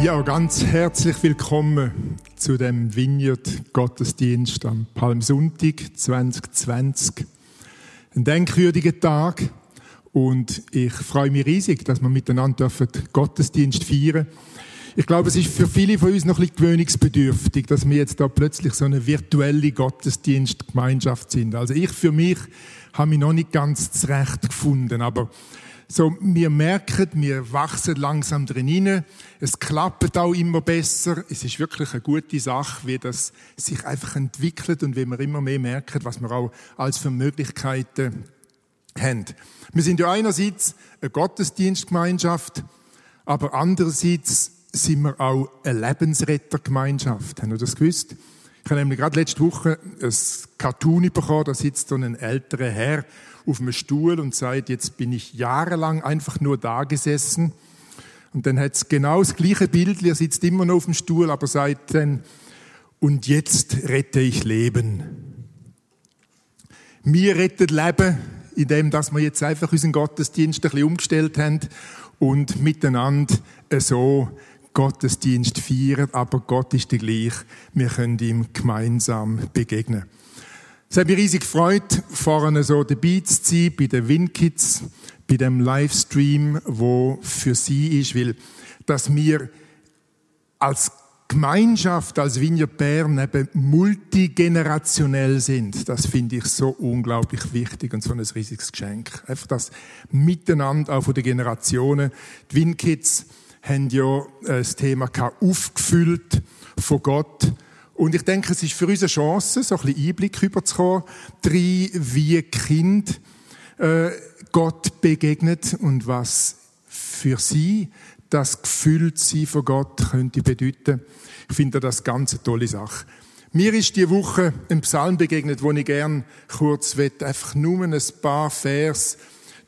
Ja, ganz herzlich willkommen zu dem Vineyard Gottesdienst am Palmsonntag 2020. Ein denkwürdiger Tag und ich freue mich riesig, dass wir miteinander Gottesdienst feiern. Ich glaube, es ist für viele von uns noch ein gewöhnungsbedürftig, dass wir jetzt da plötzlich so eine virtuelle Gottesdienstgemeinschaft sind. Also ich für mich habe mich noch nicht ganz zurecht gefunden, aber so, wir merken, wir wachsen langsam drin hinein. Es klappt auch immer besser. Es ist wirklich eine gute Sache, wie das sich einfach entwickelt und wie wir immer mehr merken, was wir auch als für Möglichkeiten haben. Wir sind ja einerseits eine Gottesdienstgemeinschaft, aber andererseits sind wir auch eine Lebensrettergemeinschaft. Haben Sie das gewusst? Ich habe nämlich gerade letzte Woche ein Cartoon bekommen, da sitzt so ein älterer Herr auf einem Stuhl und sagt, jetzt bin ich jahrelang einfach nur da gesessen. Und dann hat es genau das gleiche Bild, er sitzt immer noch auf dem Stuhl, aber sagt dann, und jetzt rette ich Leben. Wir retten Leben, indem dass wir jetzt einfach unseren Gottesdienst ein bisschen umgestellt haben und miteinander so Gottesdienst feiern, aber Gott ist der gleich. Wir können ihm gemeinsam begegnen. Es hat mich riesig gefreut, vorne so dabei zu sein, bei den WinKids, bei dem Livestream, wo für sie ist, weil, dass wir als Gemeinschaft, als Vineyard Bern eben multigenerationell sind, das finde ich so unglaublich wichtig und so ein riesiges Geschenk. Einfach das Miteinander auch von den Generationen. Die WinKids haben ja das Thema aufgefüllt von Gott und ich denke, es ist für uns eine Chance, so ein bisschen Einblick überzukommen, drei, wie Kind äh, Gott begegnet und was für sie das Gefühltsein von Gott könnte bedeuten. Ich finde das ganz eine tolle Sache. Mir ist die Woche ein Psalm begegnet, wo ich gern kurz will, einfach nur ein paar Vers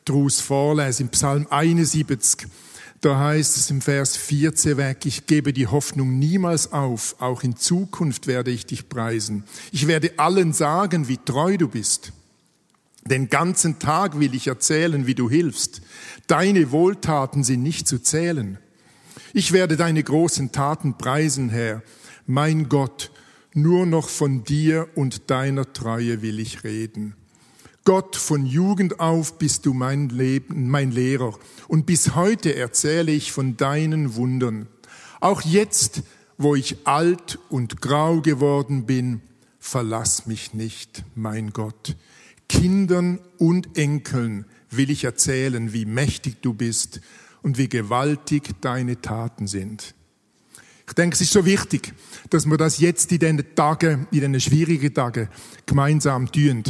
daraus vorlesen. Im Psalm 71. Da heißt es im Vers 14 weg, ich gebe die Hoffnung niemals auf, auch in Zukunft werde ich dich preisen. Ich werde allen sagen, wie treu du bist. Den ganzen Tag will ich erzählen, wie du hilfst. Deine Wohltaten sind nicht zu zählen. Ich werde deine großen Taten preisen, Herr. Mein Gott, nur noch von dir und deiner Treue will ich reden. Gott, von Jugend auf bist du mein Leben, mein Lehrer. Und bis heute erzähle ich von deinen Wundern. Auch jetzt, wo ich alt und grau geworden bin, verlass mich nicht, mein Gott. Kindern und Enkeln will ich erzählen, wie mächtig du bist und wie gewaltig deine Taten sind. Ich denke, es ist so wichtig, dass wir das jetzt in diesen Tagen, in diesen schwierigen Tagen gemeinsam tun.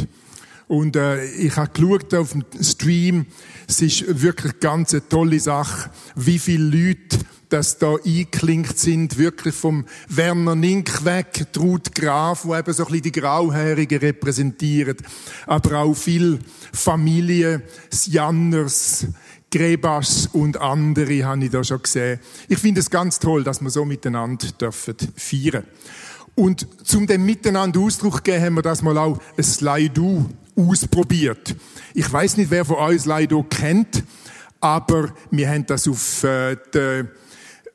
Und äh, ich habe geschaut auf dem Stream, es ist wirklich ganz eine tolle Sache, wie viele Leute das da eingeklinkt sind, wirklich vom Werner Nink weg, Ruth Graf, wo eben so ein bisschen die Grauhärigen repräsentiert, aber auch viel Familie, Janners, Grebas und andere habe ich da schon gesehen. Ich finde es ganz toll, dass wir so miteinander dürfen feiern. Und zum dem Miteinander Ausdruck geben, haben wir das mal auch ein Slide ausprobiert. Ich weiß nicht, wer von euch Slido kennt, aber wir haben das auf äh, der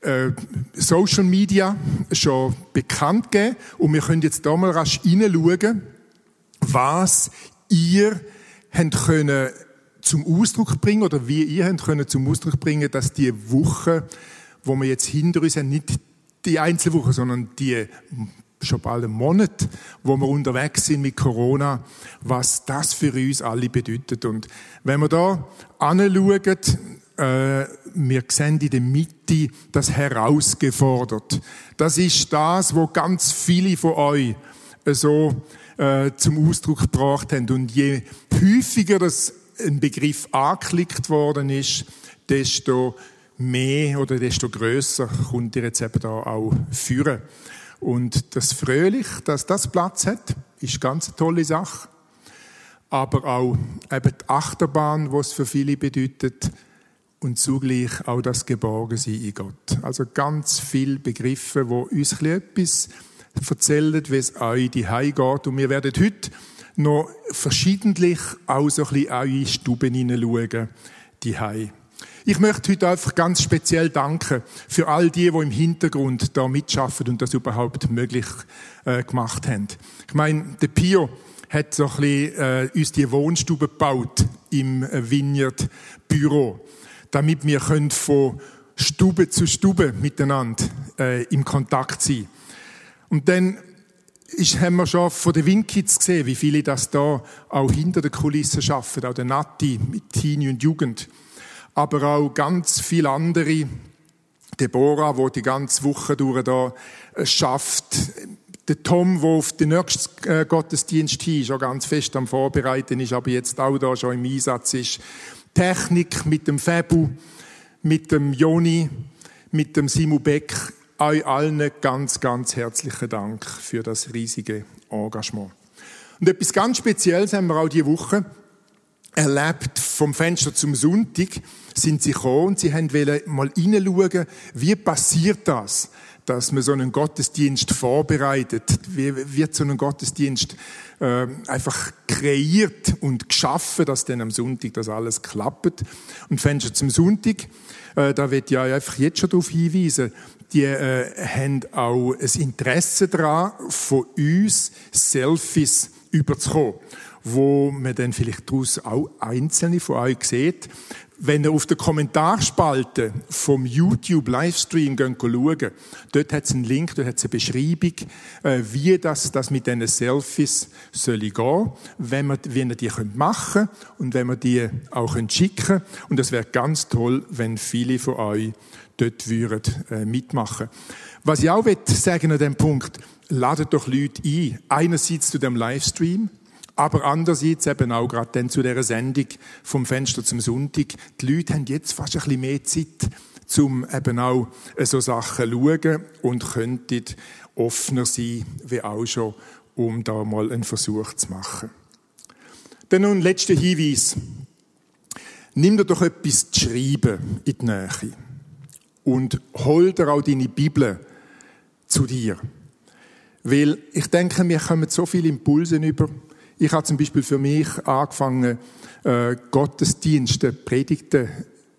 äh, Social Media schon bekannt gegeben und wir können jetzt da mal rasch hineinschauen, was ihr habt können zum Ausdruck bringen oder wie ihr habt können zum Ausdruck bringen, dass die Woche, wo wir jetzt hinter uns haben, nicht die Einzelwoche, sondern die schon bald einen Monat, wo wir unterwegs sind mit Corona, was das für uns alle bedeutet. Und wenn wir da anschauen, äh, wir sehen in der Mitte das herausgefordert. Das ist das, wo ganz viele von euch so äh, zum Ausdruck gebracht haben. Und je häufiger das ein Begriff angeklickt worden ist, desto mehr oder desto größer kommt ihr jetzt da auch führen. Und das Fröhlich, dass das Platz hat, ist ganz eine tolle Sache. Aber auch eben die Achterbahn, was für viele bedeutet, und zugleich auch das Geborgensein in Gott. Also ganz viele Begriffe, wo uns etwas erzählen, wie es euch die geht. Und wir werden heute noch verschiedentlich auch so ein bisschen eure Stuben hineinschauen, die. Ich möchte heute einfach ganz speziell danken für all die, die im Hintergrund da mitschaffen und das überhaupt möglich äh, gemacht haben. Ich meine, der Pio hat so ein bisschen äh, uns die Wohnstube gebaut im Vineyard Büro, damit wir können von Stube zu Stube miteinander äh, im Kontakt sein. Und dann ist, haben wir schon von den Winkids gesehen, wie viele das da auch hinter der Kulisse schaffen, auch der Nati mit Teenie und Jugend aber auch ganz viele andere. Deborah, wo die ganze Woche durch da äh, schafft. Der Tom, der auf den nächsten äh, Gottesdienst hin schon ganz fest am Vorbereiten ist, aber jetzt auch da schon im Einsatz ist. Technik mit dem Fabu, mit dem Joni, mit dem Simu Beck. Euch allen ganz, ganz herzlichen Dank für das riesige Engagement. Und etwas ganz Spezielles haben wir auch diese Woche erlebt vom Fenster zum Sonntag sind sie gekommen und sie haben mal hineinschauen, wie passiert das, dass man so einen Gottesdienst vorbereitet, wie wird so ein Gottesdienst äh, einfach kreiert und geschaffen, dass dann am Sonntag das alles klappt. Und Fenster zum Sonntag, äh, da wird ja einfach jetzt schon darauf hinweisen, die äh, haben auch ein Interesse daran, von uns Selfies überzukommen wo man dann vielleicht daraus auch einzelne von euch sieht. Wenn ihr auf der Kommentarspalte vom YouTube-Livestream schaut, dort hat es einen Link, dort hat es eine Beschreibung, äh, wie das, das mit diesen Selfies soll gehen, wenn wir, wie ihr die machen könnt und wenn wir die auch schicken können. Und das wäre ganz toll, wenn viele von euch dort würden, äh, mitmachen Was ich auch sagen an diesem Punkt, ladet doch Leute ein. Einerseits zu dem Livestream, aber andererseits eben auch gerade dann zu dieser Sendung vom Fenster zum Sonntag. Die Leute haben jetzt fast ein bisschen mehr Zeit, um eben auch so Sachen zu schauen und könnten offener sein, wie auch schon, um da mal einen Versuch zu machen. Dann nun letzter Hinweis. Nimm dir doch etwas zu schreiben in die Nähe und hol dir auch deine Bibel zu dir. Weil ich denke, wir kommen so viele Impulse über, ich habe zum Beispiel für mich angefangen, äh, Gottesdienste, Predigten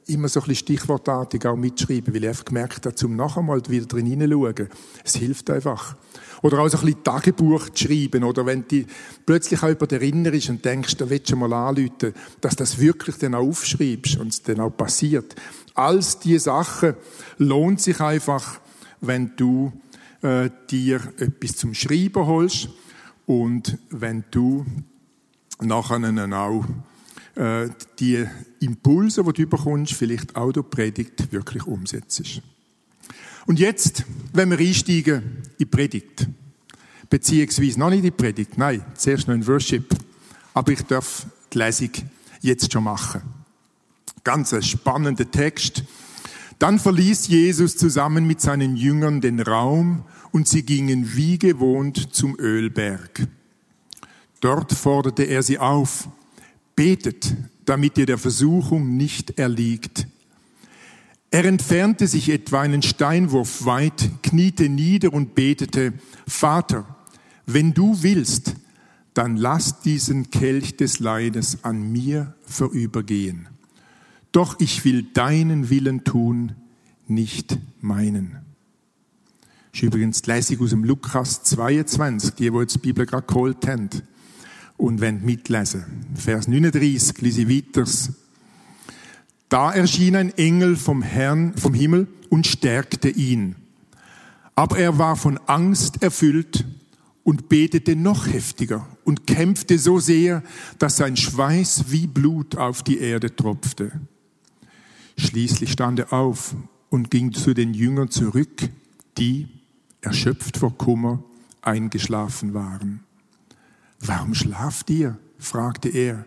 immer so ein bisschen stichwortartig auch mitschreiben, weil ich einfach gemerkt habe, zum nachher mal wieder drin hineinschauen. Es hilft einfach. Oder auch so ein bisschen Tagebuch zu schreiben, oder wenn du plötzlich auch über erinnerst und denkst, da willst du mal anrufen, dass das wirklich dann auch aufschreibst und es dann auch passiert. All diese Sachen lohnt sich einfach, wenn du äh, dir etwas zum Schreiben holst und wenn du nachher auch äh, die Impulse, die du bekommst, vielleicht auch durch Predigt wirklich umsetzt. Und jetzt, wenn wir einsteigen in die Predigt, beziehungsweise noch nicht in die Predigt, nein, zuerst noch in Worship, aber ich darf die Lesung jetzt schon machen. Ganz ein spannender Text. Dann verließ Jesus zusammen mit seinen Jüngern den Raum und sie gingen wie gewohnt zum Ölberg. Dort forderte er sie auf, betet, damit ihr der Versuchung nicht erliegt. Er entfernte sich etwa einen Steinwurf weit, kniete nieder und betete, Vater, wenn du willst, dann lass diesen Kelch des Leides an mir vorübergehen. Doch ich will deinen Willen tun, nicht meinen. Das ist übrigens Lesung aus dem Lukas 22, die, die jetzt die Bibel gerade geholt haben und wenn mitlesen. Vers 39, lese weiters. Da erschien ein Engel vom Herrn, vom Himmel und stärkte ihn. Aber er war von Angst erfüllt und betete noch heftiger und kämpfte so sehr, dass sein Schweiß wie Blut auf die Erde tropfte. Schließlich stand er auf und ging zu den Jüngern zurück, die, erschöpft vor Kummer, eingeschlafen waren. Warum schlaft ihr? fragte er.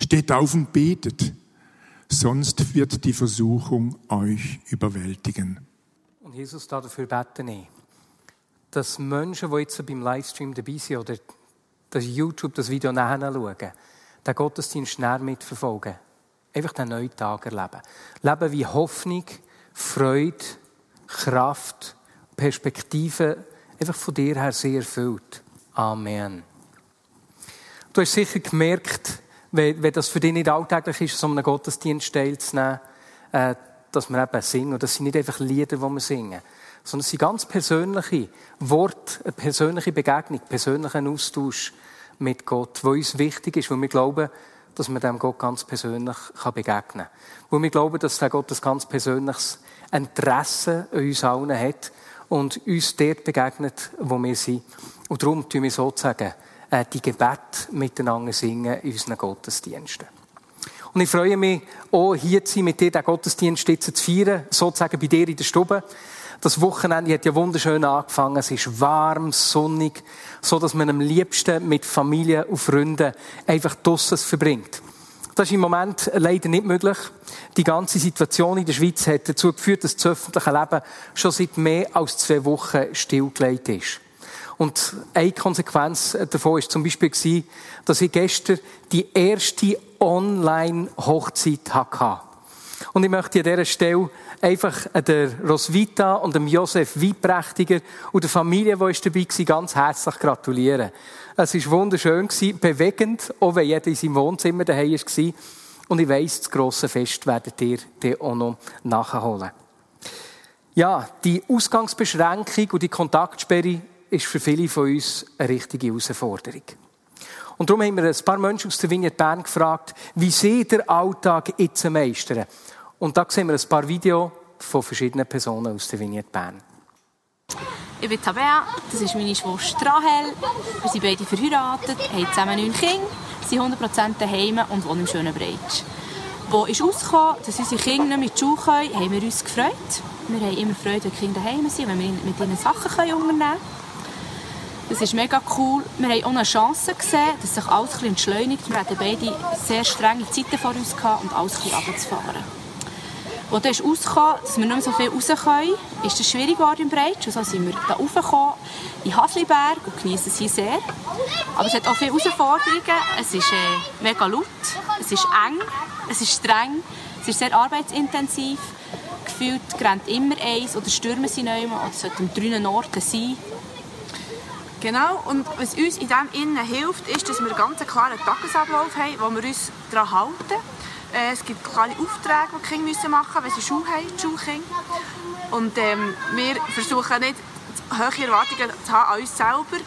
Steht auf und betet. sonst wird die Versuchung euch überwältigen. Und Jesus, dafür beten ich, dass Menschen, die jetzt beim Livestream dabei sind oder das YouTube, das Video nachschauen, den Gottesdienst näher mitverfolgen. Einfach den neuen Tag erleben. Leben wie Hoffnung, Freude, Kraft, Perspektive, einfach von dir her sehr erfüllt. Amen. Du hast sicher gemerkt, wenn, das für dich nicht alltäglich ist, so einen Gottesdienst teilzunehmen, äh, dass wir eben singen. Und das sind nicht einfach Lieder, die wir singen, sondern es sind ganz persönliche Worte, eine persönliche Begegnung, persönlichen Austausch mit Gott, wo uns wichtig ist, weil wir glauben, dass man dem Gott ganz persönlich begegnen kann. Weil wir glauben, dass der Gott ein ganz persönliches Interesse an uns allen hat und uns dort begegnet, wo wir sind. Und darum tun wir sozusagen äh, die Gebet miteinander singen in unseren Gottesdiensten. Und ich freue mich auch, hier zu sein, mit dir den Gottesdienst zu feiern, sozusagen bei dir in der Stube. Das Wochenende hat ja wunderschön angefangen. Es ist warm, sonnig, so dass man am liebsten mit Familie und Freunden einfach draussen verbringt. Das ist im Moment leider nicht möglich. Die ganze Situation in der Schweiz hat dazu geführt, dass das öffentliche Leben schon seit mehr als zwei Wochen stillgelegt ist. Und eine Konsequenz davon war zum Beispiel, dass ich gestern die erste Online-Hochzeit hatte. Und ich möchte an dieser Stelle einfach der Roswitha und dem Josef Wieprächtiger und der Familie, die dabei war, ganz herzlich gratulieren. Es war wunderschön, bewegend, auch wenn jeder in seinem Wohnzimmer daheim war. Und ich weiss, das grosse Fest werdet ihr dann auch noch nachholen. Ja, die Ausgangsbeschränkung und die Kontaktsperre ist für viele von uns eine richtige Herausforderung. Und darum haben wir ein paar Menschen aus der Vignette Bern gefragt, wie sie den Alltag jetzt meistern. Und da sehen wir ein paar Videos von verschiedenen Personen aus der Vignette Bern. Ich bin Tabea, das ist meine Schwester Rahel. Wir sind beide verheiratet, haben zusammen neun Kinder, sind 100% daheim und wohnen im schönen Breitsch. Wo ist rausgekommen, dass unsere Kinder nicht mit Schule können, haben wir uns gefreut. Wir haben immer Freude, wenn die Kinder daheim sind, wenn wir mit ihnen Sachen unternehmen können. Das ist mega cool. Wir haben auch eine Chance gesehen, dass sich alles ein bisschen entschleunigt. Wir hatten beide sehr strenge Zeiten vor uns gehabt, und alles ein bisschen runterzufahren. Als dann rausgekommen dass wir nicht mehr so viel raus können, ist es schwierig geworden im Breitsch. Und so sind wir da raufgekommen in Hasliberg und genießen sie sehr. Aber es hat auch viele Herausforderungen. Es ist äh, mega laut, es ist eng, es ist streng, es ist sehr arbeitsintensiv. Gefühlt rennt immer eins oder stürmen sie nicht mehr oder es sollten drei Orten sein. Genau, und was uns in dem Innen hilft, ist, dass wir einen ganz klaren Tagesablauf haben, wo wir uns daran halten. Äh, es gibt kleine Aufträge, die die Kinder machen müssen, wenn sie Schule haben. Und ähm, wir versuchen nicht hohe Erwartungen zu haben an uns selber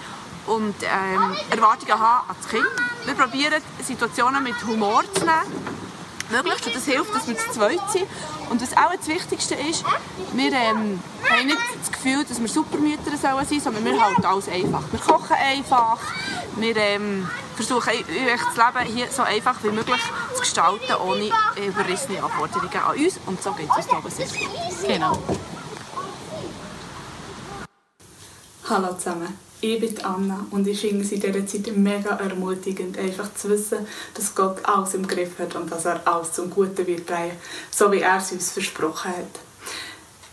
und ähm, Erwartungen haben an das Kind. Wir probieren Situationen mit Humor zu nehmen möglichst. Und das hilft, dass wir zu zweit sind. Und was auch das Wichtigste ist, wir ähm, haben nicht das Gefühl, dass wir Supermütter sollen sein, sondern wir halten alles einfach. Wir kochen einfach, wir ähm, versuchen das Leben hier so einfach wie möglich zu gestalten, ohne überrissene Anforderungen an uns. Und so geht es uns da sehr gut. Genau. Hallo zusammen. Ich bin Anna und ich finde es in dieser Zeit mega ermutigend, einfach zu wissen, dass Gott alles im Griff hat und dass er alles zum Guten wird drehen, so wie er es uns versprochen hat.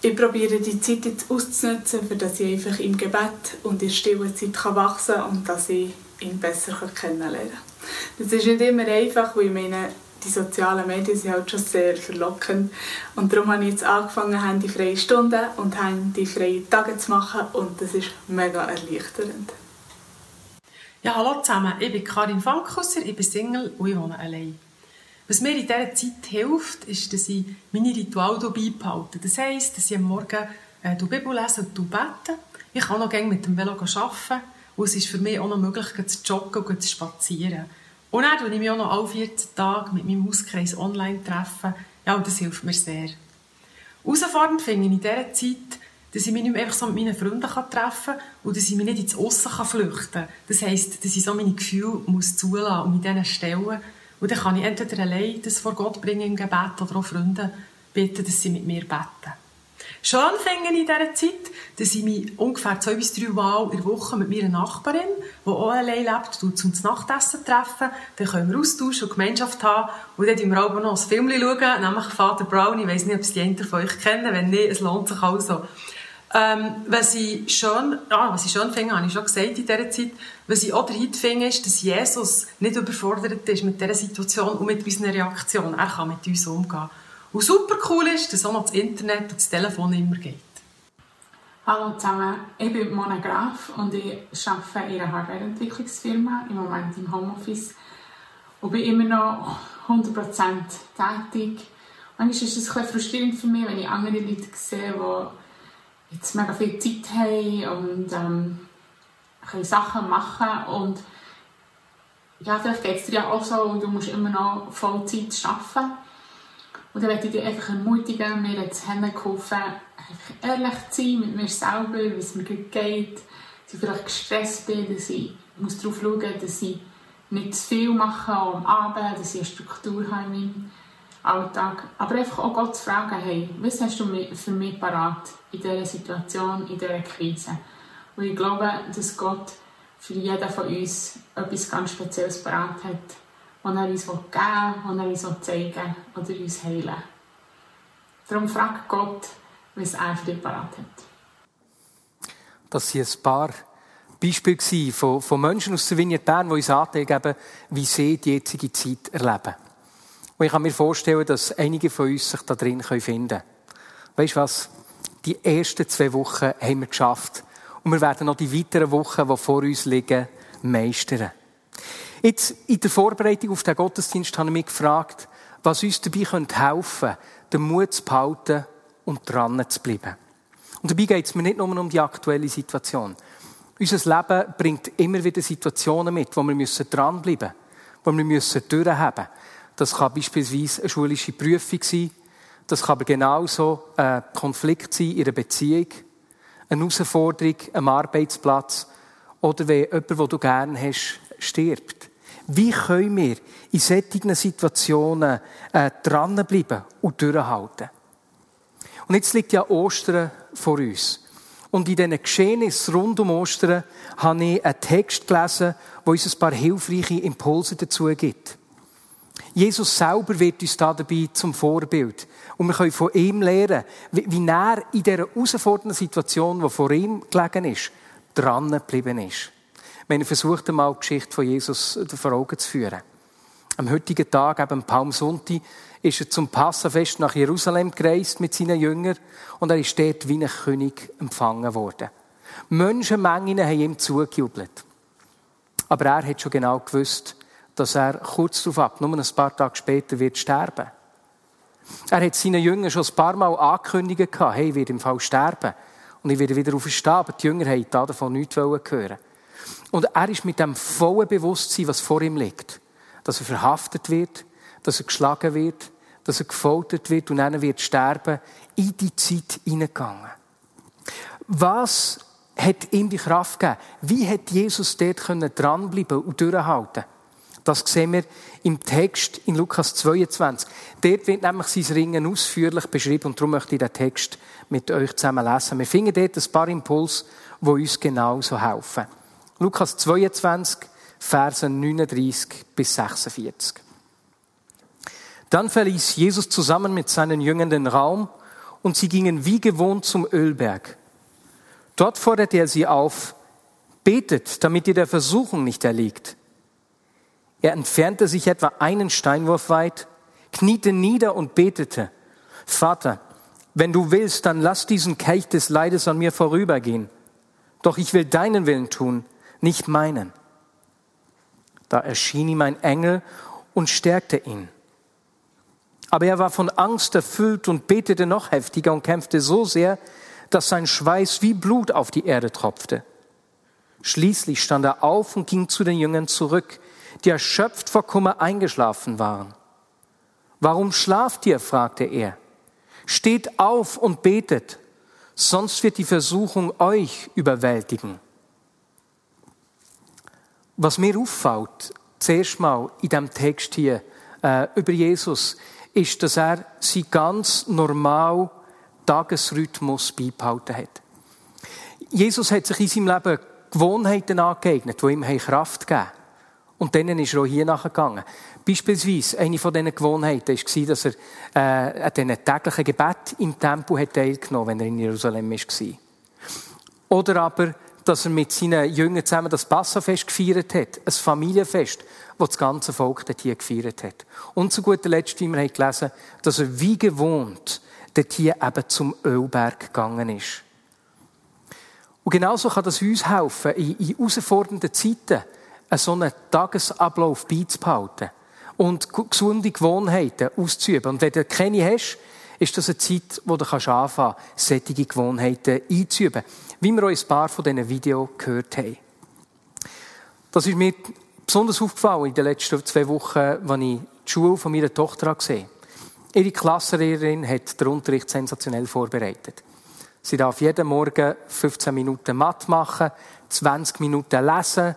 Ich probiere die Zeit jetzt auszunutzen, für dass ich einfach im Gebet und in stiller Zeit wachsen kann und dass ich ihn besser kennenlernen kann. Das ist nicht immer einfach, weil ich meine, die sozialen Medien sind halt schon sehr verlockend. Und darum habe ich jetzt angefangen, handyfreie Stunden und handyfreie Tage zu machen und das ist mega erleichternd. Ja, hallo zusammen, ich bin Karin Fankhusser, ich bin Single und ich wohne allein. Was mir in dieser Zeit hilft, ist, dass ich meine Rituale beibehalte. Das heisst, dass ich am Morgen äh, die Bibel lese und bete. Ich kann auch noch gerne mit dem Velo arbeiten und es ist für mich auch noch möglich, zu joggen und zu spazieren. Und dann treffe ich mich auch noch alle 14 Tage mit meinem Hauskreis online. treffen. Ja, und das hilft mir sehr. Herausfordernd finde ich in dieser Zeit, dass ich mich nicht mehr einfach so mit meinen Freunden treffen kann und dass ich mich nicht ins Aussen flüchten kann. Das heisst, dass ich so meine Gefühle muss zulassen und mit denen stellen. Und dann kann ich entweder allein das vor Gott bringen im Gebet oder auch Freunde bitten, dass sie mit mir beten. Schön finde in dieser Zeit, dass ich mich ungefähr zwei bis drei Mal in der Woche mit meiner Nachbarin, die auch allein lebt, zum Nachtessen treffen. Dann können wir austauschen und Gemeinschaft haben. Und dann schauen wir auch noch ein Film, schauen, nämlich Vater Brown. Ich weiss nicht, ob es die einen von euch kennen. Wenn nicht, es lohnt sich also. Ähm, was ich schön, ah, was ich schön finde, habe ich schon gesagt in dieser Zeit, was ich auch dahin finde, ist, dass Jesus nicht überfordert ist mit dieser Situation und mit unseren Reaktionen. Er kann mit uns umgehen. Und super cool ist, dass auch noch das Internet und das Telefon immer geht. Hallo zusammen, ich bin Mona Graf und ich arbeite in einer Hardwareentwicklungsfirma, im Moment im Homeoffice und bin immer noch 100% tätig. Manchmal ist es bisschen frustrierend für mich, wenn ich andere Leute sehe, die jetzt mega viel Zeit haben und ähm, Sachen machen und ja, vielleicht geht es dir ja auch so und du musst immer noch Vollzeit arbeiten. Und dann möchte ich dich einfach ermutigen, mir jetzt geholfen, einfach ehrlich zu sein mit mir selber, wie es mir gut geht, dass ich vielleicht gestresst bin, dass ich muss darauf schauen dass ich nicht zu viel mache am Abend, dass ich eine Struktur habe in meinem Alltag. Aber einfach auch Gott zu fragen, hey, was hast du für mich parat in dieser Situation, in dieser Krise? Und ich glaube, dass Gott für jeden von uns etwas ganz Spezielles parat hat die er uns geben will, die er uns zeigen oder uns heilen Darum fragt Gott, was er für dich parat hat. Das waren ein paar Beispiele von, von Menschen aus der Vignette Bern, die uns angeben, wie sie die jetzige Zeit erleben. Und ich kann mir vorstellen, dass einige von uns sich da drin finden können. Weißt du was? Die ersten zwei Wochen haben wir geschafft. Und wir werden noch die weiteren Wochen, die vor uns liegen, meistern. Jetzt, in der Vorbereitung auf den Gottesdienst habe ich mich gefragt, was uns dabei helfen könnte, den Mut zu behalten und dran zu bleiben. Und dabei geht es mir nicht nur um die aktuelle Situation. Unser Leben bringt immer wieder Situationen mit, wo wir dranbleiben müssen, wo wir müssen durchhaben Das kann beispielsweise eine schulische Prüfung sein, das kann aber genauso ein Konflikt sein in einer Beziehung, eine Herausforderung am Arbeitsplatz oder wenn jemand, den du gerne hast, stirbt. Wie können wir in solchen Situationen äh, dranbleiben und durchhalten? Und jetzt liegt ja Ostern vor uns. Und in diesen Geschehnissen rund um Ostern habe ich einen Text gelesen, der uns ein paar hilfreiche Impulse dazu gibt. Jesus selber wird uns da dabei zum Vorbild. Und wir können von ihm lernen, wie er in dieser herausfordernden Situation, die vor ihm gelegen ist, dran geblieben ist. Haben versucht, einmal die Geschichte von Jesus vor Augen zu führen. Am heutigen Tag, eben Palmsonntag, ist er zum Passafest nach Jerusalem gereist mit seinen Jüngern und er ist dort wie ein König empfangen worden. Menschenmengen haben ihm zugejubelt. Aber er hat schon genau gewusst, dass er kurz darauf ab, nur ein paar Tage später, wird sterben. Er hat seinen Jüngern schon ein paar Mal angekündigt, hey, ich werde im Fall sterben. Und ich werde wieder aufstehen. Aber die Jünger haben davon nichts hören. Und er ist mit dem vollen Bewusstsein, was vor ihm liegt, dass er verhaftet wird, dass er geschlagen wird, dass er gefoltert wird und dann wird sterben, in die Zeit hineingegangen. Was hat ihm die Kraft gegeben? Wie hat Jesus dort dranbleiben und durchhalten Das sehen wir im Text in Lukas 22. Dort wird nämlich sein Ringen ausführlich beschrieben und darum möchte ich den Text mit euch zusammen lesen. Wir finden dort ein paar Impulse, die uns genauso helfen. Lukas 22, Verse 39 bis 46. Dann verließ Jesus zusammen mit seinen Jüngern den Raum und sie gingen wie gewohnt zum Ölberg. Dort forderte er sie auf, betet, damit ihr der Versuchung nicht erliegt. Er entfernte sich etwa einen Steinwurf weit, kniete nieder und betete, Vater, wenn du willst, dann lass diesen Kelch des Leides an mir vorübergehen. Doch ich will deinen Willen tun, nicht meinen. Da erschien ihm ein Engel und stärkte ihn. Aber er war von Angst erfüllt und betete noch heftiger und kämpfte so sehr, dass sein Schweiß wie Blut auf die Erde tropfte. Schließlich stand er auf und ging zu den Jüngern zurück, die erschöpft vor Kummer eingeschlafen waren. Warum schlaft ihr? fragte er. Steht auf und betet, sonst wird die Versuchung euch überwältigen. Was mir auffällt, zuerst mal in diesem Text hier äh, über Jesus, ist, dass er sie ganz normal Tagesrhythmus beibehalten hat. Jesus hat sich in seinem Leben Gewohnheiten angeeignet, die ihm Kraft geben Und dann ist er auch hier nachgegangen. Beispielsweise, eine von diesen Gewohnheiten war, dass er äh, an diesen täglichen Gebet im Tempel hat teilgenommen wenn er in Jerusalem war. Oder aber, dass er mit seinen Jüngern zusammen das Passafest gefeiert hat. Ein Familienfest, das das ganze Volk dort hier gefeiert hat. Und zu guter Letzt, wie wir haben gelesen dass er wie gewohnt dort hier eben zum Ölberg gegangen ist. Und genauso kann das uns helfen, in, in herausfordernden Zeiten so einen Tagesablauf beizubehalten und gesunde Gewohnheiten auszuüben. Und wenn du keine hast, ist das eine Zeit, wo du anfangen kannst, solche Gewohnheiten einzuüben. Wie wir auch ein paar von diesen Videos gehört haben. Das ist mir besonders aufgefallen in den letzten zwei Wochen, als ich die Schule von meiner Tochter gesehen habe. Ihre Klassenlehrerin hat den Unterricht sensationell vorbereitet. Sie darf jeden Morgen 15 Minuten Mathe machen, 20 Minuten lesen,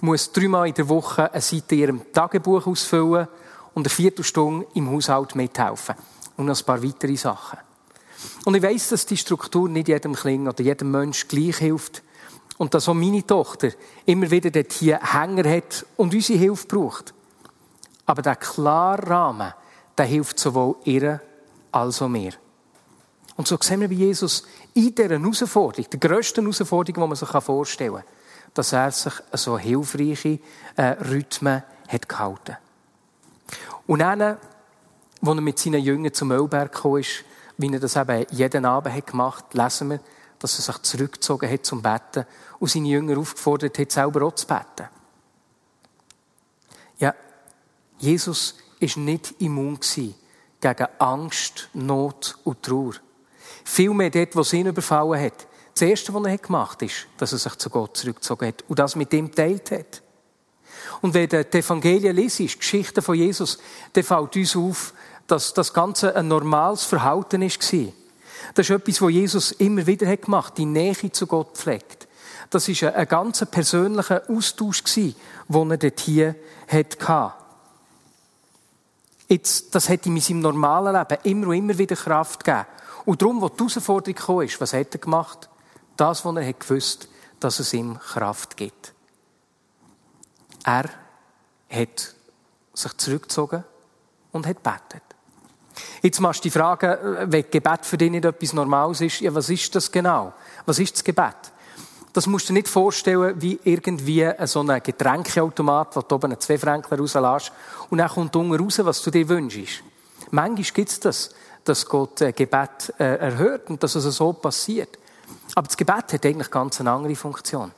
muss dreimal in der Woche eine Seite in ihrem Tagebuch ausfüllen und eine Viertelstunde im Haushalt mithelfen. Und noch ein paar weitere Sachen. Und ich weiss, dass die Struktur nicht jedem Kling oder jedem Mensch gleich hilft. Und dass auch meine Tochter immer wieder dort hier Hänger hat und unsere Hilfe braucht. Aber der klare Rahmen, der hilft sowohl ihr als auch mir. Und so sehen wir wie Jesus in dieser Herausforderung, der grössten Herausforderung, die man sich vorstellen kann, dass er sich so hilfreiche äh, Rhythmen hat gehalten. Und dann, als er mit seinen Jüngern zum Ölberg kam, ist, wie er das eben jeden Abend hat gemacht hat, lesen wir, dass er sich zurückgezogen hat zum Betten und seine Jünger aufgefordert hat, selber auch zu beten. Ja, Jesus war nicht immun gegen Angst, Not und Trauer. Vielmehr dort, wo es ihn überfallen hat. Das Erste, was er gemacht hat, ist, dass er sich zu Gott zurückgezogen hat und das mit ihm teilt hat. Und wenn du die Evangelien liest, Geschichten von Jesus, dann fällt uns auf, dass das Ganze ein normales Verhalten war. Das ist etwas, was Jesus immer wieder hat gemacht die Nähe zu Gott pflegt. Das war ein ganz persönlicher Austausch, den er dort hier hatte. Jetzt, das hat ihm in seinem normalen Leben immer und immer wieder Kraft gegeben. Und darum, wo die Herausforderung kam, was hat er gemacht? Das, was er hat gewusst, dass es ihm Kraft gibt. Er hat sich zurückgezogen und hat betet. Jetzt machst du die Frage, wenn Gebet für dich nicht etwas Normales ist, ja, was ist das genau? Was ist das Gebet? Das musst du dir nicht vorstellen wie irgendwie so ein Getränkeautomat, wo du oben zwei Fränkler rauslässt und dann kommt unten raus, was du dir wünschst. Manchmal gibt es das, dass Gott äh, Gebet äh, erhört und dass es so passiert. Aber das Gebet hat eigentlich ganz eine andere Funktion.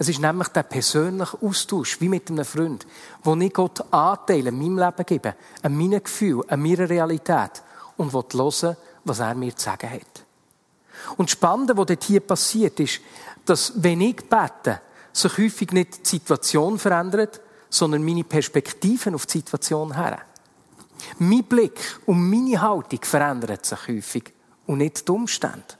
Es ist nämlich der persönliche Austausch, wie mit einem Freund, wo ich Gott Anteile in meinem Leben gebe, an meinen Gefühlen, an meiner Realität und will hören, was er mir zu sagen hat. Und das Spannende, was dort hier passiert, ist, dass, wenn ich bete, sich häufig nicht die Situation verändert, sondern meine Perspektiven auf die Situation her. Mein Blick und meine Haltung verändert sich häufig und nicht die Umstände.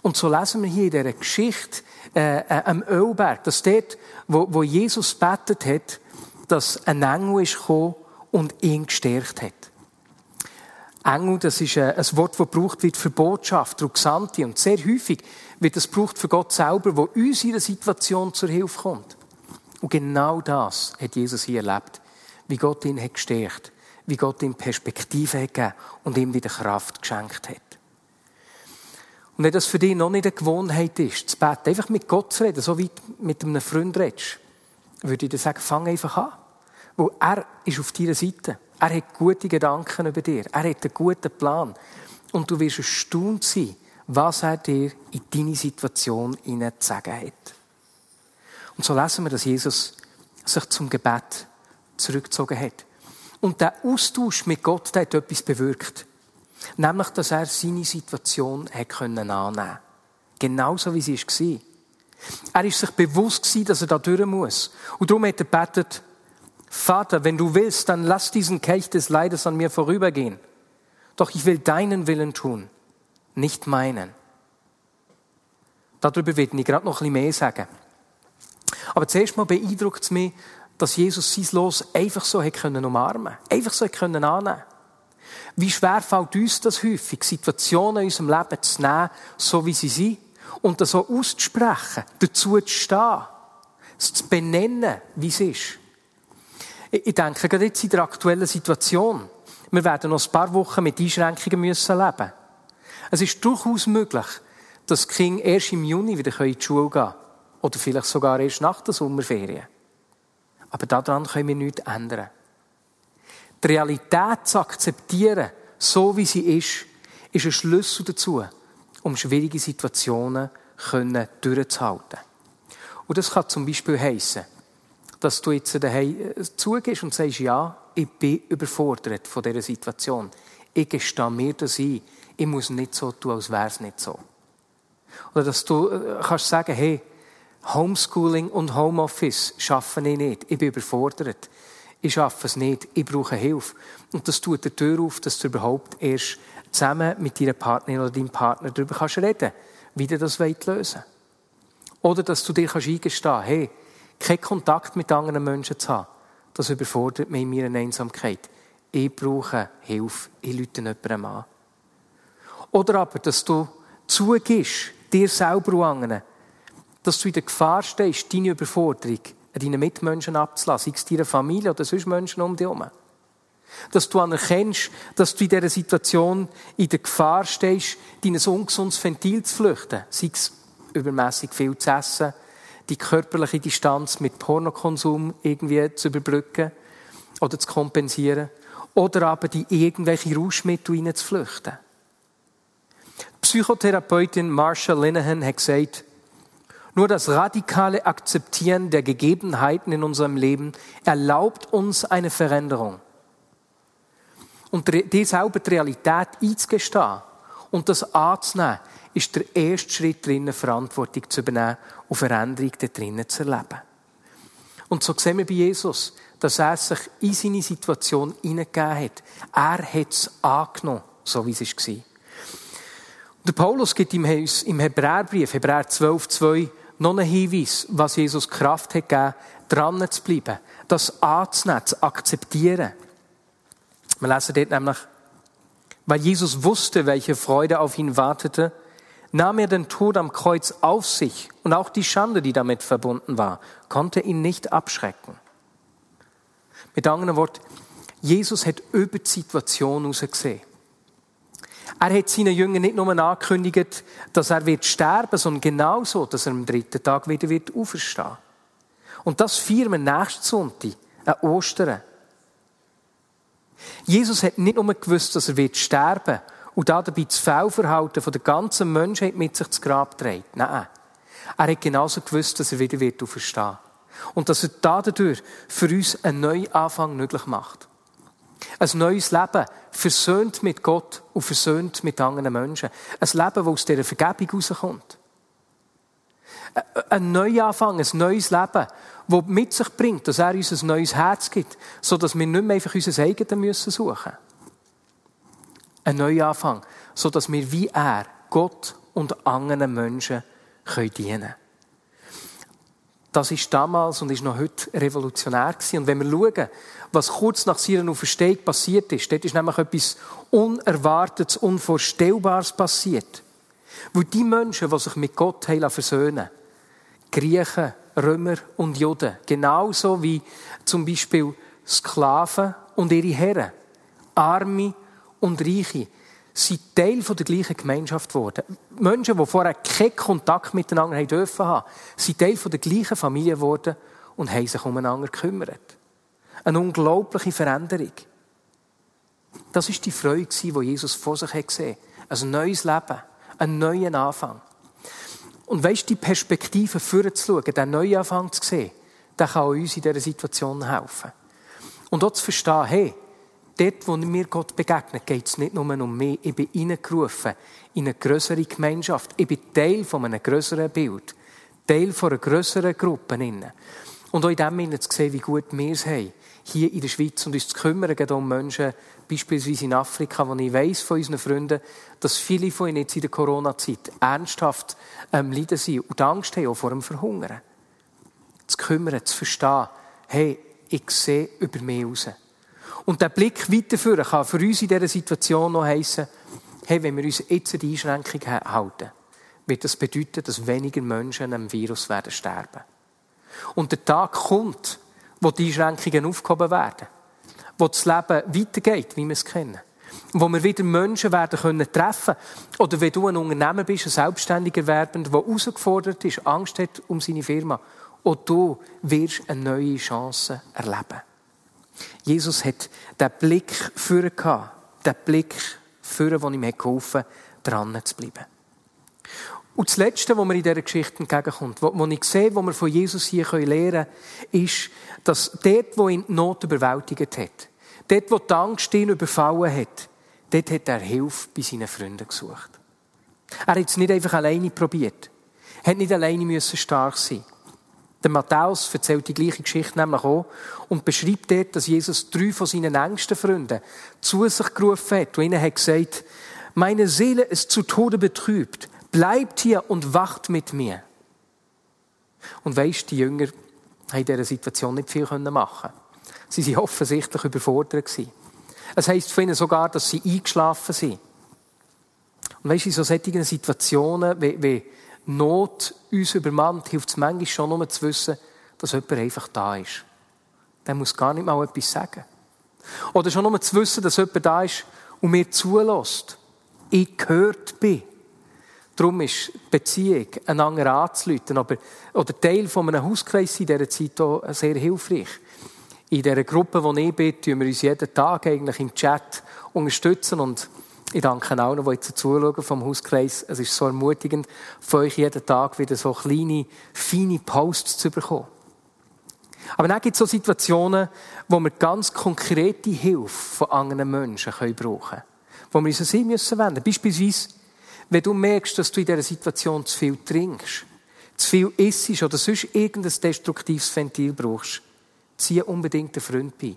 Und so lesen wir hier in dieser Geschichte äh, äh, am Ölberg, dass dort, wo, wo Jesus betet hat, dass ein Engel ist gekommen und ihn gestärkt hat. Engel, das ist ein, äh, ein Wort, das gebraucht wird für Botschafter und Gesandte. Und sehr häufig wird es gebraucht für Gott selber, wo uns in einer Situation zur Hilfe kommt. Und genau das hat Jesus hier erlebt. Wie Gott ihn hat gestärkt. Wie Gott ihm Perspektive hat gegeben und ihm wieder Kraft geschenkt hat. Und wenn das für dich noch nicht eine Gewohnheit ist, zu beten, einfach mit Gott zu reden, so wie mit einem Freund redest, würde ich dir sagen, fang einfach an. Weil er ist auf deiner Seite. Er hat gute Gedanken über dir. Er hat einen guten Plan. Und du wirst erstaunt sein, was er dir in deine Situation zu sagen hat. Und so lesen wir, dass Jesus sich zum Gebet zurückgezogen hat. Und der Austausch mit Gott, der hat etwas bewirkt. Nämlich, dass er seine Situation annehmen konnte. Genauso wie sie war. Er ist sich bewusst dass er da durch muss. Und darum hat er gebetet, Vater, wenn du willst, dann lass diesen Kelch des Leides an mir vorübergehen. Doch ich will deinen Willen tun, nicht meinen. Darüber werde ich gerade noch ein bisschen mehr sagen. Aber zuerst mal beeindruckt es mich, dass Jesus sein Los einfach so hat umarmen konnte. Einfach so hat annehmen Wie schwer fällt uns das häufig, Situationen in unserem Leben zu nehmen, so wie sie sind, und das so auszusprechen, dazu zu stehen, es zu benennen, wie es ist. Ich denke, gerade jetzt in der aktuellen Situation, wir werden noch ein paar Wochen mit Einschränkungen müssen leben. Es ist durchaus möglich, dass die Kinder erst im Juni wieder in die Schule gehen können. Oder vielleicht sogar erst nach der Sommerferien. Aber daran können wir nichts ändern. Die Realität zu akzeptieren, so wie sie ist, ist ein Schlüssel dazu, um schwierige Situationen durchzuhalten. Und das kann zum Beispiel heissen, dass du jetzt daheim äh, zugehst und sagst, ja, ich bin überfordert von dieser Situation. Ich gestehe mir das ein. Ich muss nicht so tun, als wäre es nicht so. Oder dass du äh, kannst sagen, hey, Homeschooling und Homeoffice schaffe ich nicht. Ich bin überfordert. Ich schaffe es nicht. Ich brauche Hilfe. Und das tut die Tür auf, dass du überhaupt erst zusammen mit deiner Partnerin oder deinem Partner darüber kannst reden, wie du das lösen willst. Oder dass du dir eingestehen kannst, hey, keinen Kontakt mit anderen Menschen zu haben, das überfordert mich in meiner Einsamkeit. Ich brauche Hilfe. Ich lüte jemandem an. Oder aber, dass du zugibst, dir selber und anderen, dass du in der Gefahr stehst, deine Überforderung deinen Mitmenschen abzulassen, sei es deiner Familie oder sonst Menschen um dich herum. Dass du anerkennst, dass du in dieser Situation in der Gefahr stehst, dein ungesundes Ventil zu flüchten, sei es übermässig viel zu essen, die körperliche Distanz mit Pornokonsum irgendwie zu überbrücken oder zu kompensieren. Oder aber die irgendwelche Rauschmittel hineinzuflüchten. Psychotherapeutin Marsha Linehan hat gesagt, nur das radikale Akzeptieren der Gegebenheiten in unserem Leben erlaubt uns eine Veränderung. Und die selber die Realität einzugestehen und das anzunehmen, ist der erste Schritt drinnen, Verantwortung zu übernehmen und Veränderung drinnen zu erleben. Und so sehen wir bei Jesus, dass er sich in seine Situation hineingegeben hat. Er hat es angenommen, so wie es war. Der Paulus gibt im Hebräerbrief, Hebräer 12, 2, noch einen Hinweis, was Jesus Kraft hat gegeben, dran zu bleiben, das anzunehmen, zu akzeptieren. Wir lesen dort nämlich, weil Jesus wusste, welche Freude auf ihn wartete, nahm er den Tod am Kreuz auf sich und auch die Schande, die damit verbunden war, konnte ihn nicht abschrecken. Mit anderen Worten, Jesus hat über die Situation herausgesehen. Er hat seinen Jüngern nicht nur angekündigt, dass er wird sterben, sondern genauso, dass er am dritten Tag wieder wird auferstehen. Und das feiern wir nächsten Sonntag, an Ostern. Jesus hat nicht nur gewusst, dass er wird sterben und dabei das Fehlverhalten der ganzen Menschheit mit sich zu Grab trägt. Nein. Er hat genauso gewusst, dass er wieder wird auferstehen. Und dass er dadurch für uns einen neuen Anfang möglich macht. Ein neues Leben, versöhnt mit Gott und versöhnt mit anderen Menschen. Ein Leben, das aus dieser Vergebung rauskommt. Ein Neuanfang, ein neues Leben, das mit sich bringt, dass er uns ein neues Herz gibt, sodass wir nicht mehr einfach unser eigenes suchen müssen. Ein Neuanfang, sodass wir wie er Gott und anderen Menschen dienen können. Das ist damals und ist noch heute revolutionär gewesen. Und wenn wir schauen, was kurz nach seiner Auferstehung passiert ist, dort ist nämlich etwas Unerwartetes, Unvorstellbares passiert. Weil die Menschen, die sich mit Gott haben versöhnen Griechen, Römer und Juden, genauso wie zum Beispiel Sklaven und ihre Herren, Arme und Reiche, sind Teil der gleichen Gemeinschaft geworden. Menschen, die vorher keinen Kontakt miteinander haben dürfen haben, sind Teil der gleichen Familie geworden und haben sich umeinander gekümmert. Eine unglaubliche Veränderung. Das ist die Freude, die Jesus vor sich gesehen hat. Ein neues Leben, einen neuen Anfang. Und weißt du, die Perspektive vorzuschauen, den neuen Anfang zu sehen, der kann uns in dieser Situation helfen. Und dort zu verstehen, hey, dort, wo mir Gott begegnet, geht es nicht nur um mich. Ich bin hineingerufen in eine größere Gemeinschaft. Ich bin Teil von einem größeren Bild. Teil von einer größeren Gruppe. Und auch in dem Sinne zu sehen, wie gut wir es haben, hier in der Schweiz und uns zu kümmern um Menschen, beispielsweise in Afrika, wo ich weiss von unseren Freunden, dass viele von ihnen jetzt in der Corona-Zeit ernsthaft ähm, leiden sind und Angst haben auch vor dem Verhungern. Zu kümmern, zu verstehen, hey, ich sehe über mich raus. Und der Blick weiterführen kann für uns in dieser Situation noch heissen, hey, wenn wir uns jetzt an die Einschränkung halten, wird das bedeuten, dass weniger Menschen am Virus werden sterben. Und der Tag kommt, wo die Einschränkungen aufgehoben werden, wo das Leben weitergeht, wie wir es kennen wo wir wieder Menschen werden können treffen Oder wenn du ein Unternehmer bist, ein Selbstständiger Werbender, der herausgefordert ist, Angst hat um seine Firma, auch du wirst eine neue Chance erleben. Jesus hat den Blick für gehabt, den Blick für, der ihm geholfen hat, dran zu bleiben. Und das Letzte, was mir in dieser Geschichte entgegenkommt, was ich sehe, was wir von Jesus hier lernen können, ist, dass dort, wo ihn die Not überwältigt hat, dort, wo die Angst ihn überfallen hat, dort hat er Hilfe bei seinen Freunden gesucht. Er hat es nicht einfach alleine probiert. Er hat nicht alleine müssen stark sein. Der Matthäus erzählt die gleiche Geschichte nämlich auch und beschreibt dort, dass Jesus drei von seinen engsten Freunden zu sich gerufen hat und ihnen hat gesagt, meine Seele ist zu Tode betrübt, bleibt hier und wacht mit mir. Und weisst, die Jünger haben in dieser Situation nicht viel machen Sie waren offensichtlich überfordert. Es heisst von ihnen sogar, dass sie eingeschlafen sind. Und weisst, in so solchen Situationen, wie, wie Not uns übermannt, hilft es manchmal schon nur zu wissen, dass jemand einfach da ist. Der muss gar nicht mal etwas sagen. Oder schon nur zu wissen, dass jemand da ist und mir zulässt. Ich gehört bin. Darum ist Beziehung, einander anzuleiten, aber, oder Teil von einem Hauskreis in dieser Zeit auch sehr hilfreich. In dieser Gruppe, wo ich bin, tun wir uns jeden Tag eigentlich im Chat unterstützen und ich danke noch, die jetzt zuschauen vom Hauskreis. Es ist so ermutigend, für euch jeden Tag wieder so kleine, feine Posts zu bekommen. Aber dann gibt es so Situationen, wo wir ganz konkrete Hilfe von anderen Menschen können brauchen können. Wo wir uns an sie müssen wenden. Beispielsweise, wenn du merkst, dass du in dieser Situation zu viel trinkst, zu viel isst oder sonst irgendein destruktives Ventil brauchst, zieh unbedingt einen Freund bei.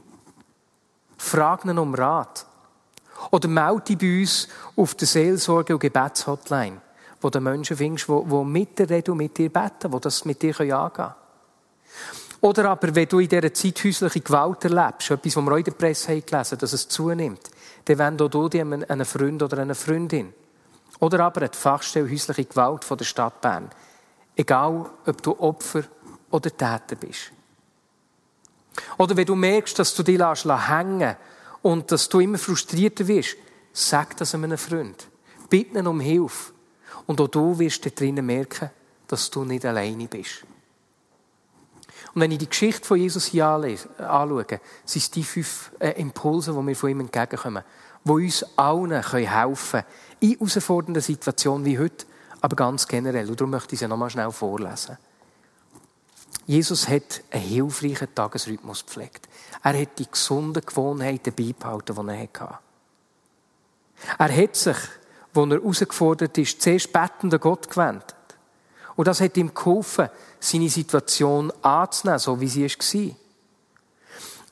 Frag ihn um Rat. Oder melde dich bei uns auf der Seelsorge- und Gebetshotline, wo du Menschen findest, die, mit dir reden und mit dir beten, die das mit dir angehen können. Oder aber, wenn du in dieser Zeit häusliche Gewalt erlebst, etwas, was wir auch in der Presse haben gelesen dass es zunimmt, dann wende du dir einen Freund oder eine Freundin. Oder aber die Fachstelle häusliche Gewalt von der Stadt Bern. Egal, ob du Opfer oder Täter bist. Oder wenn du merkst, dass du dich hängen lässt und dass du immer frustrierter wirst, sag das einem Freund. Bitte ihn um Hilfe. Und auch du wirst drinnen merken, dass du nicht alleine bist. Und wenn ich die Geschichte von Jesus hier anschaue, sind es die fünf äh, Impulse, die mir von ihm entgegenkommen, die uns allen helfen können, in herausfordernden Situationen wie heute, aber ganz generell. Und darum möchte ich sie nochmal schnell vorlesen. Jesus hat einen hilfreichen Tagesrhythmus gepflegt. Er hat die gesunden Gewohnheiten beibehalten, die er hatte. Er hat sich, als er herausgefordert ist, zuerst bettend an Gott gewendet. Und das hat ihm geholfen, seine Situation anzunehmen, so wie sie war.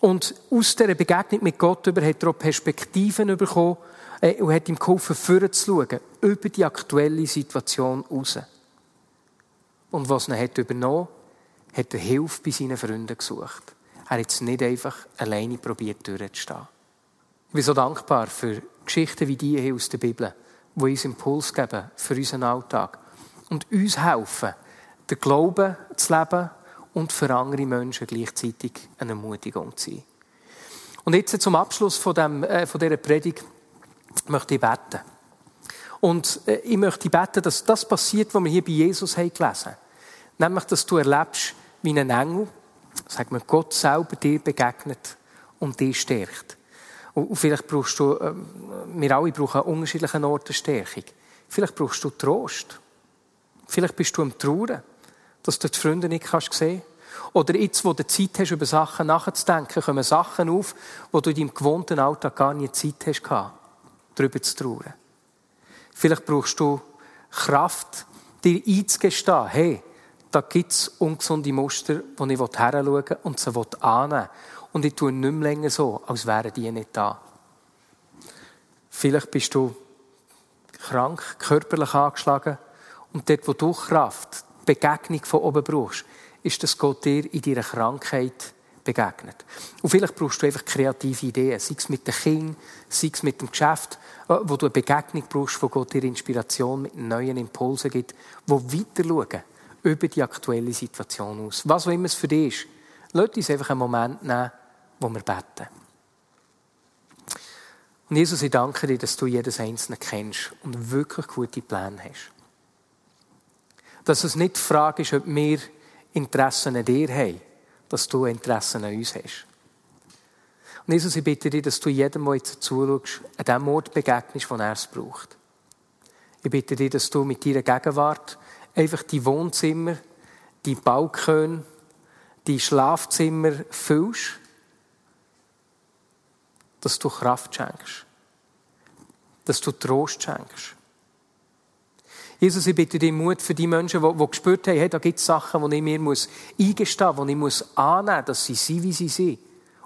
Und aus dieser Begegnung mit Gott über hat er auch Perspektiven bekommen äh, und hat ihm geholfen, vorzuschauen, über die aktuelle Situation raus. Und was er hat übernommen, hat er Hilfe bei seinen Freunden gesucht. Er hat es nicht einfach alleine probiert durchzustehen. Ich bin so dankbar für Geschichten wie die hier aus der Bibel, die uns Impuls geben für unseren Alltag und uns helfen, den Glauben zu leben und für andere Menschen gleichzeitig eine Ermutigung zu sein. Und jetzt zum Abschluss von, dem, äh, von dieser Predigt möchte ich beten. Und äh, ich möchte beten, dass das passiert, was wir hier bei Jesus haben gelesen haben. Nämlich, dass du erlebst, wie ein Engel, sagt man, Gott selber dir begegnet und dich stärkt. Und vielleicht brauchst du, äh, wir alle brauchen an unterschiedlichen Orten Stärkung. Vielleicht brauchst du Trost. Vielleicht bist du am Trauern, dass du die Freunde nicht kannst sehen Oder jetzt, wo du Zeit hast, über Sachen nachzudenken, kommen Sachen auf, wo du in deinem gewohnten Alltag gar nicht Zeit hast, darüber zu trauern. Vielleicht brauchst du Kraft, dir einzugestehen, hey, da gibt es ungesunde Muster, wo ich heranschauen und sie annehmen will. Und ich tue nicht mehr länger so, als wären die nicht da. Vielleicht bist du krank, körperlich angeschlagen und dort, wo du Kraft, Begegnung von oben brauchst, ist, dass Gott dir in deiner Krankheit begegnet. Und vielleicht brauchst du einfach kreative Ideen, sei es mit den Kindern, sei es mit dem Geschäft, äh, wo du eine Begegnung brauchst, wo Gott dir Inspiration mit neuen Impulsen gibt, wo weiter schauen über die aktuelle Situation aus. Was auch immer es für dich ist, lass uns einfach einen Moment nehmen, wo wir beten. Und Jesus, ich danke dir, dass du jedes Einzelne kennst und wirklich gute Pläne hast. Dass es nicht die Frage ist, ob wir Interessen an dir haben, dass du Interessen an uns hast. Und Jesus, ich bitte dich, dass du jedem, der jetzt zuschaust, an dem Ort begegnest, wo er es braucht. Ich bitte dich, dass du mit deiner Gegenwart einfach die Wohnzimmer, die Balkone, die Schlafzimmer füllst, dass du Kraft schenkst, dass du Trost schenkst. Jesus, ich bitte dich Mut für die Menschen, die, die gespürt haben, hey, da gibt es Sachen, die ich mir muss eingestehen muss, die ich muss annehmen muss, dass sie sind, wie sie sind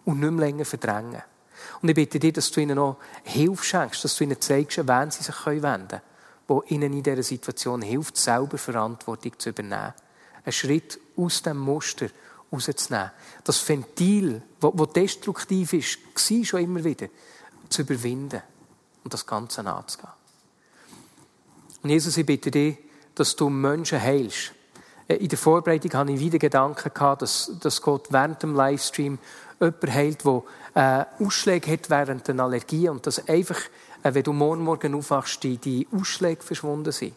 und nicht mehr länger verdrängen. Und ich bitte dich, dass du ihnen noch Hilfe schenkst, dass du ihnen zeigst, an wen sie sich wenden können, wo ihnen in dieser Situation hilft, selber Verantwortung zu übernehmen. Einen Schritt aus dem Muster rauszunehmen. Das Ventil, das destruktiv ist, war schon immer wieder, zu überwinden und das Ganze anzugehen. Und Jesus, ich bitte dich, dass du Menschen heilst. Äh, in der Vorbereitung hatte ich wieder Gedanken gehabt, dass, dass Gott während dem Livestream jemanden heilt, der äh, Ausschläge hat während der Allergie und dass einfach, wenn du morgen Morgen aufwachst, die, die Ausschläge verschwunden sind.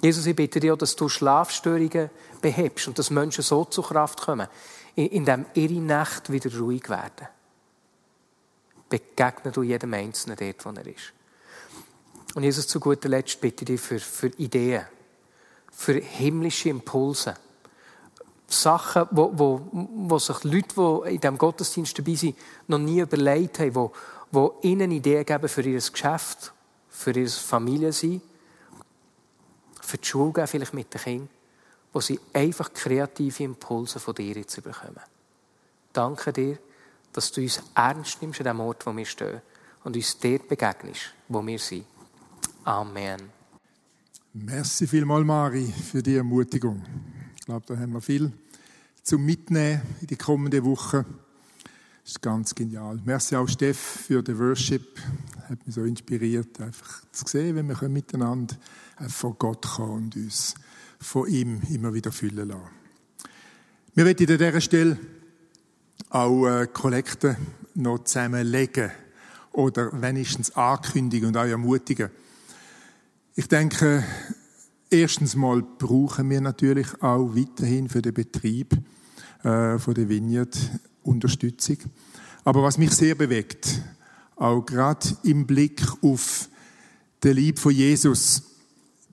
Jesus, ich bitte dich auch, dass du Schlafstörungen behebst und dass Menschen so zur Kraft kommen, indem ihre Nacht wieder ruhig werden. Begegne du jedem Einzelnen dort, wo er ist. Und Jesus, zu guter Letzt bitte ich dich für, für Ideen, für himmlische Impulse. Sachen, wo, wo, wo sich Leute, die in diesem Gottesdienst dabei sind, noch nie überlegt haben, wo, wo ihnen Ideen geben für ihr Geschäft, für ihre Familie sein, für die Schule geben, vielleicht mit den Kindern, wo sie einfach kreative Impulse von dir jetzt bekommen. Danke dir, dass du uns ernst nimmst an dem Ort, wo wir stehen und uns dort begegnest, wo wir sind. Amen. Merci vielmals, Mari, für die Ermutigung. Ich glaube, da haben wir viel zum Mitnehmen in die kommenden Wochen. Das ist ganz genial. Merci auch Steff für den Worship. Hat mich so inspiriert, einfach zu sehen, wenn wir miteinander vor Gott kommen und uns von ihm immer wieder füllen lassen. Wir werden an dieser Stelle auch äh, Kollekte noch zusammenlegen oder wenigstens ankündigen und auch ermutigen. Ich denke, erstens mal brauchen wir natürlich auch weiterhin für den Betrieb äh, von der Vineyard Unterstützung. Aber was mich sehr bewegt, auch gerade im Blick auf den Lieb von Jesus,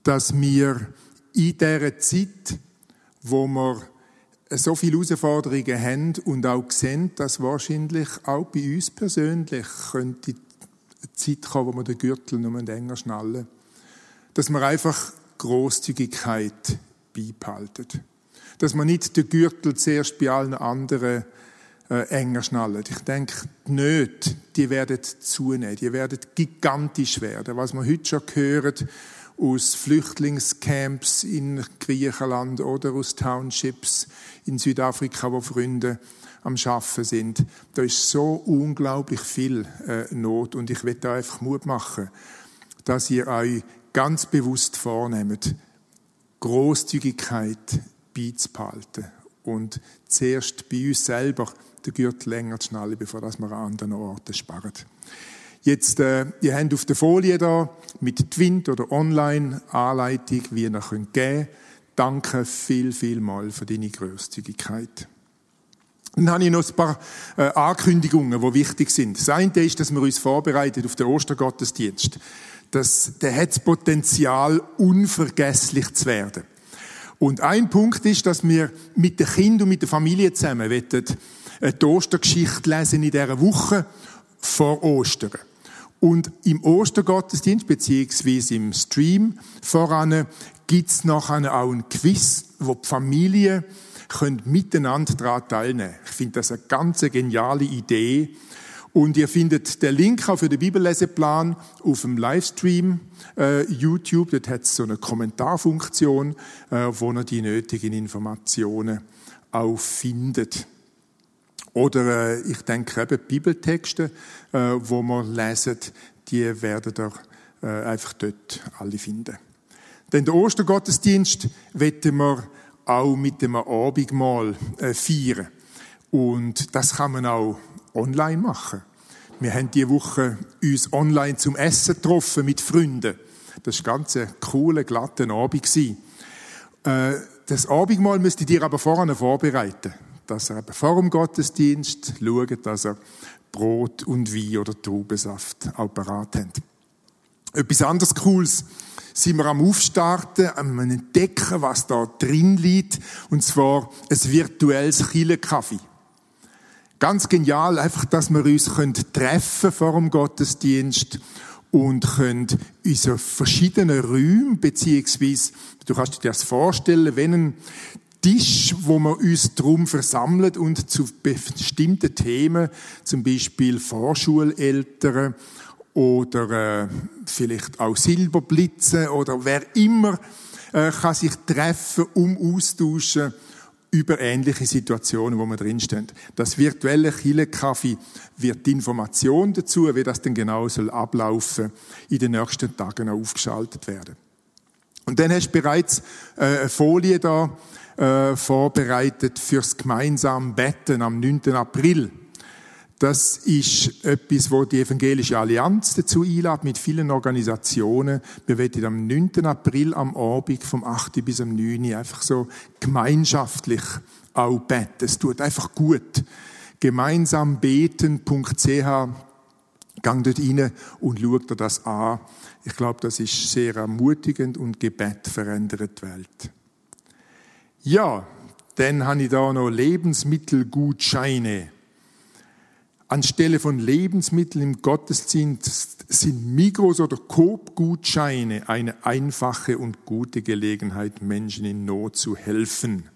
dass wir in dieser Zeit, wo wir so viele Herausforderungen haben und auch sehen, dass wahrscheinlich auch bei uns persönlich könnte eine Zeit kommen, wo wir den Gürtel nur enger schnallen dass man einfach Großzügigkeit beibehaltet. Dass man nicht den Gürtel zuerst bei allen anderen äh, enger schnallt. Ich denke, die Nöte, die werden zunehmen, die werden gigantisch werden. Was wir heute schon hören aus Flüchtlingscamps in Griechenland oder aus Townships in Südafrika, wo Freunde am Schaffen sind, da ist so unglaublich viel äh, Not und ich will da einfach Mut machen, dass ihr euch ganz bewusst vornehmt, Großzügigkeit beizubehalten und zuerst bei uns selber den Gürtel länger zu schnallen, bevor wir an anderen Orten sparen. Jetzt, äh, ihr habt auf der Folie da mit Twint oder Online-Anleitung, wie ihr geben könnt. Danke viel, viel mal für deine Großzügigkeit. Dann habe ich noch ein paar äh, Ankündigungen, die wichtig sind. Das eine ist, dass wir uns vorbereiten auf den Ostergottesdienst das, der hat das Potenzial, unvergesslich zu werden. Und ein Punkt ist, dass wir mit den Kindern und mit der Familie zusammen eine Ostergeschichte lesen in dieser Woche vor Ostern. Und im Ostergottesdienst, beziehungsweise im Stream voran, gibt es nachher auch ein Quiz, wo die Familie miteinander daran teilnehmen. Ich finde das eine ganz geniale Idee, und ihr findet den Link auch für den Bibelleseplan auf dem Livestream äh, YouTube. Dort hat es so eine Kommentarfunktion, äh, wo ihr die nötigen Informationen auch findet. Oder äh, ich denke eben Bibeltexte, äh, wo wir lesen, die werden ihr äh, einfach dort alle finden. Denn der Ostergottesdienst wetten wir auch mit dem Abendmahl äh, feiern. Und das kann man auch online machen. Wir haben diese Woche uns online zum Essen getroffen mit Freunden. Das war ganz ein cooler, glatter Abend. Äh, das Abendmahl müsst ihr aber vorher vorbereiten. Dass ihr eben vor dem Gottesdienst schaut, dass ihr Brot und Wein oder Traubensaft auch parat habt. Etwas anderes Cooles sind wir am Aufstarten, am Entdecken, was da drin liegt, und zwar ein virtuelles Kirchenkaffee. Ganz genial, einfach, dass wir uns treffen vor dem Gottesdienst und können unsere verschiedenen Räume, beziehungsweise, du kannst dir das vorstellen, wenn ein Tisch, wo wir uns drum versammelt und zu bestimmten Themen, zum Beispiel Vorschuleltern oder äh, vielleicht auch Silberblitze oder wer immer äh, kann sich treffen, um austauschen über ähnliche Situationen, wo wir drinstehen. Das virtuelle Chile-Kaffee wird die Information dazu, wie das denn genau soll ablaufen, in den nächsten Tagen aufgeschaltet werden. Und dann hast du bereits äh, eine Folie da äh, vorbereitet fürs gemeinsame Betten am 9. April. Das ist etwas, wo die Evangelische Allianz dazu einlädt, mit vielen Organisationen. Wir werden am 9. April am Abend vom 8. bis am 9. einfach so gemeinschaftlich auch beten. Es tut einfach gut. Gemeinsambeten.ch Gang dort rein und schaut dir das an. Ich glaube, das ist sehr ermutigend und Gebet verändert die Welt. Ja, dann habe ich da noch Lebensmittelgutscheine. Anstelle von Lebensmitteln im Gottesdienst sind Migros oder Coop-Gutscheine eine einfache und gute Gelegenheit, Menschen in Not zu helfen.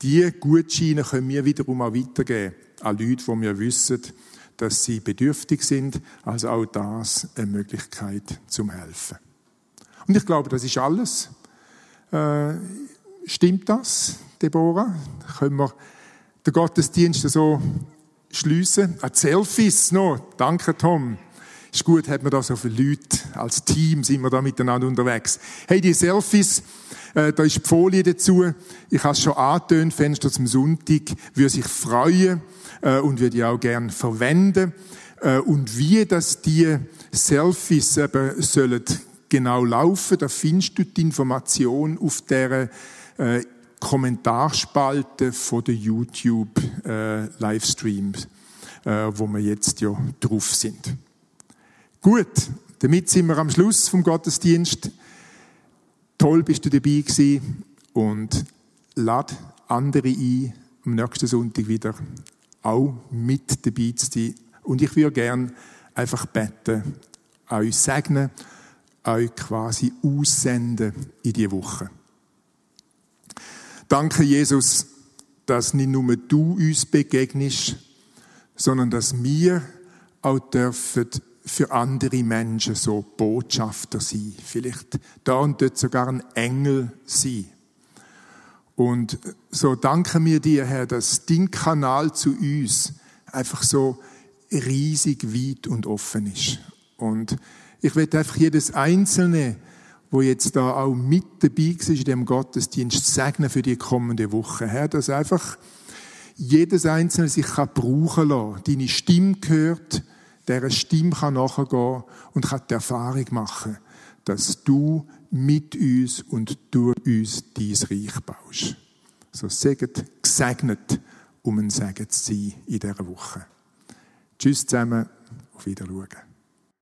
Die Gutscheine können wir wiederum auch weitergeben an Leute, wo wir wissen, dass sie bedürftig sind. Also auch das eine Möglichkeit zum Helfen. Und ich glaube, das ist alles. Stimmt das, Deborah? Können wir den Gottesdienst so schliessen. Ein Selfies noch. Danke, Tom. Ist gut, hat man da so viele Leute. Als Team sind wir da miteinander unterwegs. Hey, die Selfies, äh, da ist die Folie dazu. Ich habe es schon angetönt, Fenster zum Sonntag, würde sich freuen äh, und würde ich auch gerne verwenden. Äh, und wie das die Selfies eben sollen genau laufen, da findest du die Information auf der äh, Kommentarspalte von der YouTube äh, Livestreams, äh, wo wir jetzt ja drauf sind. Gut, damit sind wir am Schluss vom Gottesdienst. Toll bist du dabei gewesen und lad andere ein, am nächsten Sonntag wieder auch mit dabei zu sein. Und ich würde gern einfach beten, euch segnen, euch quasi aussenden in die Woche. Danke, Jesus, dass nicht nur du uns begegnest, sondern dass wir auch dürfen für andere Menschen so Botschafter sein. Vielleicht da und dort sogar ein Engel sein. Und so danken wir dir, Herr, dass dein Kanal zu uns einfach so riesig weit und offen ist. Und ich werde einfach jedes einzelne wo jetzt da auch mit dabei war in dem Gottesdienst, segnen für die kommende Woche. Herr, dass einfach jedes Einzelne sich kann brauchen lassen, deine Stimme gehört, deren Stimme kann nachgehen und kann die Erfahrung machen, dass du mit uns und durch uns dein Reich baust. So seget gesegnet, um ein Segen zu sein in dieser Woche. Tschüss zusammen, auf Wiedersehen.